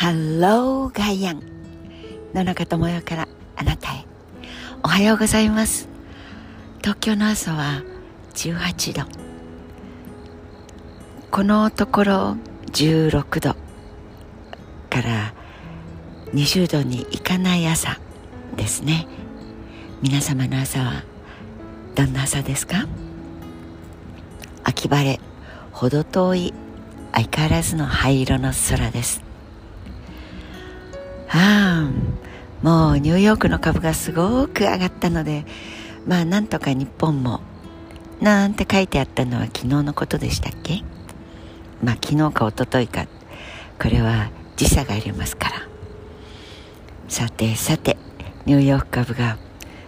ハローガイアン野中智代からあなたへ。おはようございます。東京の朝は18度。このところ16度から20度にいかない朝ですね。皆様の朝はどんな朝ですか？秋晴れ程遠い相変わらずの灰色の空です。ああもうニューヨークの株がすごく上がったのでまあなんとか日本もなんて書いてあったのは昨日のことでしたっけ？まあ昨日か一昨日か。これは時差がありますから。さてさてニューヨーク株が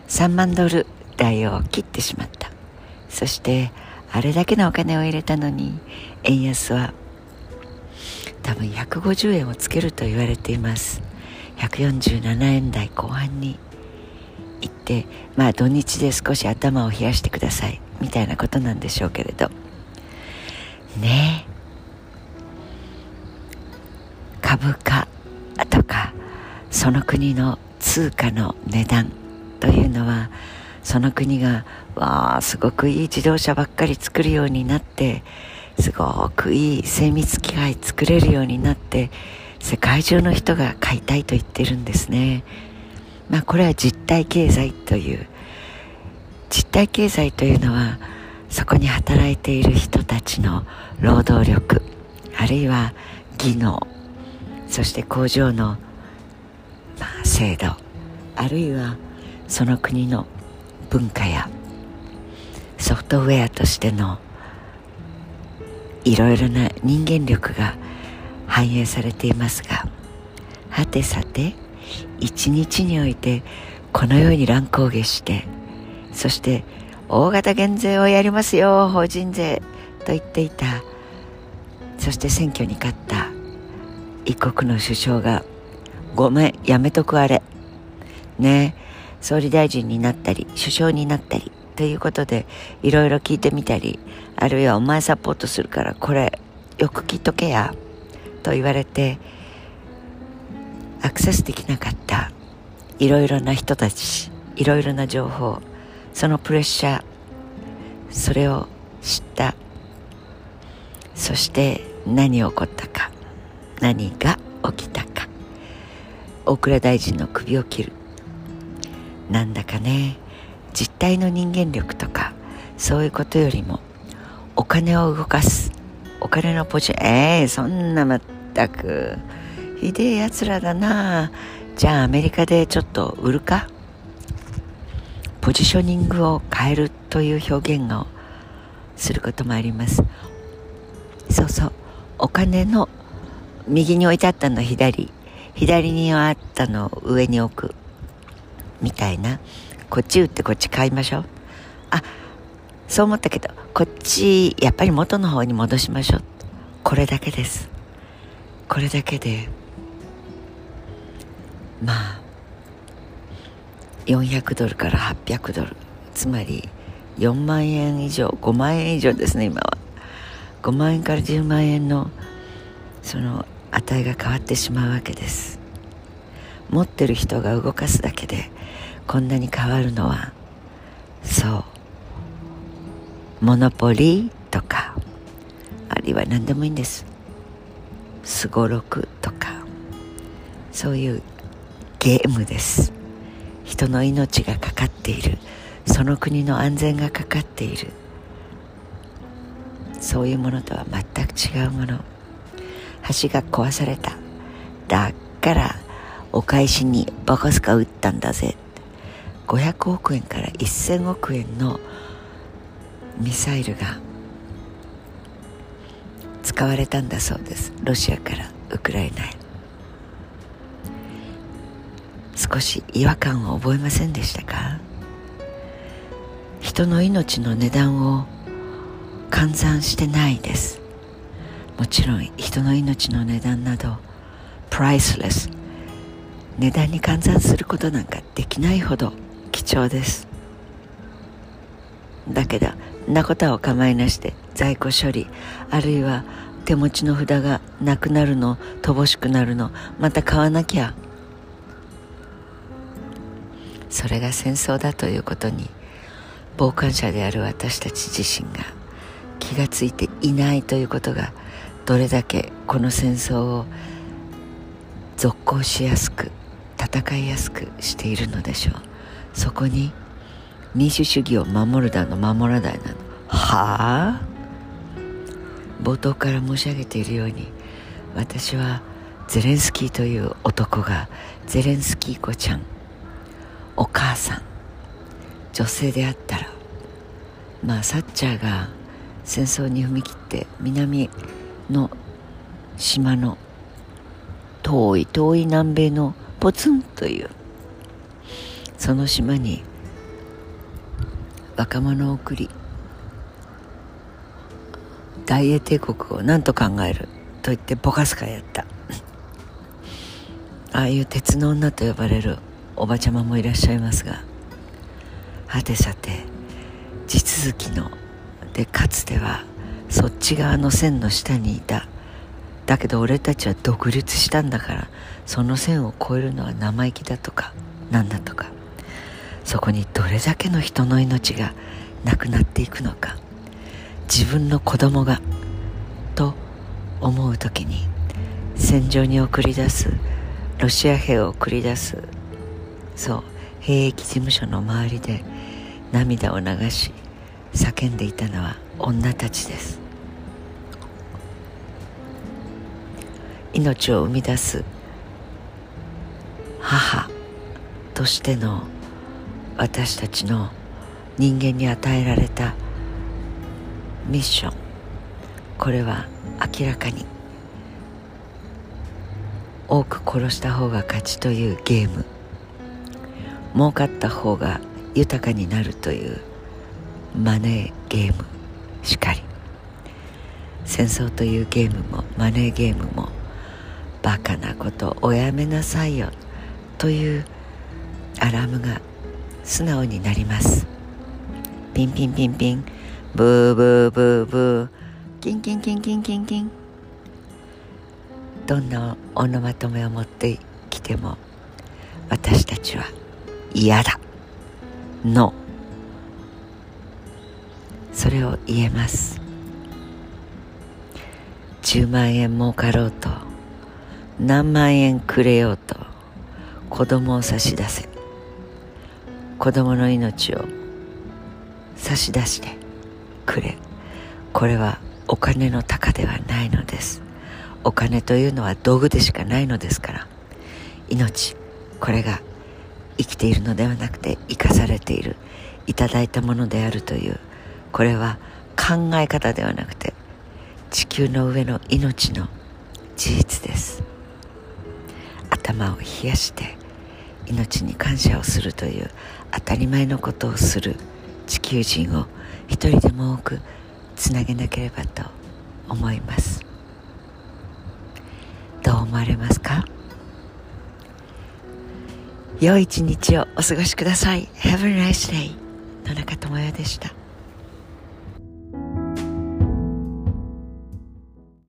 3万ドル台を切ってしまった。そしてあれだけのお金を入れたのに円安は多分150円をつけると言われています。147円台後半に行ってまあ土日で少し頭を冷やしてくださいみたいなことなんでしょうけれど。ねえ。株価とかその国の通貨の値段というのはその国がわあすごくいい自動車ばっかり作るようになってすごくいい精密機械作れるようになって世界中の人が買いたいと言ってるんですね。まあこれは実体経済という実体経済というのはそこに働いている人たちの労働力あるいは技能そして工場の、まあ、制度あるいはその国の文化やソフトウェアとしてのいろいろな人間力が反映されていますがはてさて一日においてこのように乱高下してそして大型減税をやりますよ法人税と言っていた。そして選挙に勝った一国の首相がごめんやめとくあれ。ね総理大臣になったり首相になったりということでいろいろ聞いてみたりあるいはお前サポートするからこれよく聞いとけや。と言われてアクセスできなかったいろいろな人たちいろいろな情報そのプレッシャーそれを知ったそして何起こったか何が起きたか大蔵大臣の首を切るなんだかね実体の人間力とかそういうことよりもお金を動かすお金のポジええー、そんなまったく。ひでえやつらだな。じゃあアメリカでちょっと売るか？ポジショニングを変えるという表現をすることもあります。そうそう。お金の右に置いてあったの左。左にあったの上に置くみたいな。こっち打ってこっち買いましょう。あそう思ったけどこっちやっぱり元の方に戻しましょう。これだけです。これだけでまあ400ドルから800ドル。つまり4万円以上5万円以上ですね今は。5万円から10万円のその値が変わってしまうわけです。持ってる人が動かすだけでこんなに変わるのはそう。モノポリーとかあるいは何でもいいんです。すごろくとかそういうゲームです。人の命がかかっている。その国の安全がかかっている。そういうものとは全く違うもの。橋が壊された。だからお返しにバカスカ撃ったんだぜ。500億円から1000億円のミサイルが使われたんだそうです。ロシアからウクライナへ。少し違和感を覚えませんでしたか？人の命の値段を換算してないです。もちろん人の命の値段などプライスレス値段に換算することなんかできないほど貴重です。だけどなことはお構いなしで在庫処理あるいは手持ちの札がなくなるの乏しくなるのまた買わなきゃ。それが戦争だということに傍観者である私たち自身が気がついていないということがどれだけこの戦争を続行しやすく戦いやすくしているのでしょう。そこに民主主義を守るだの守らないなの。はあ？冒頭から申し上げているように私はゼレンスキーという男がゼレンスキー子ちゃんお母さん女性であったらまあサッチャーが戦争に踏み切って南の島の遠い遠い南米のポツンというその島に若者を送り大英帝国を何と考える？と言ってボカスカやった。ああいう鉄の女と呼ばれるおばちゃまもいらっしゃいますがはてさて地続きのでかつてはそっち側の線の下にいた。だけど俺たちは独立したんだからその線を越えるのは生意気だとかなんだとか。そこにどれだけの人の命がなくなっていくのか自分の子供がと思う時に戦場に送り出すロシア兵を送り出すそう兵役事務所の周りで涙を流し叫んでいたのは女たちです。命を生み出す母としての私たちの人間に与えられたミッション。これは明らかに。多く殺した方が勝ちというゲーム。儲かった方が豊かになるというマネーゲームしかり。戦争というゲームもマネーゲームもバカなことおやめなさいよというアラームが素直になります。ピンピンピンピン。ブーブーブーブー。キンキンキンキンキンキン。どんなオノマトメを持ってきても私たちは嫌だ。のそれを言えます。10万円儲かろうと何万円くれようと子供を差し出せ。子供の命を差し出してくれ。これはお金の高ではないのです。お金というのは道具でしかないのですから。命これが生きているのではなくて生かされている。いただいたものであるという。これは考え方ではなくて地球の上の命の事実です。頭を冷やして命に感謝をするという当たり前のことをする地球人を一人でも多くつなげなければと思います。どう思われますか？良い一日をお過ごしください。Have a nice day 野中智也でした。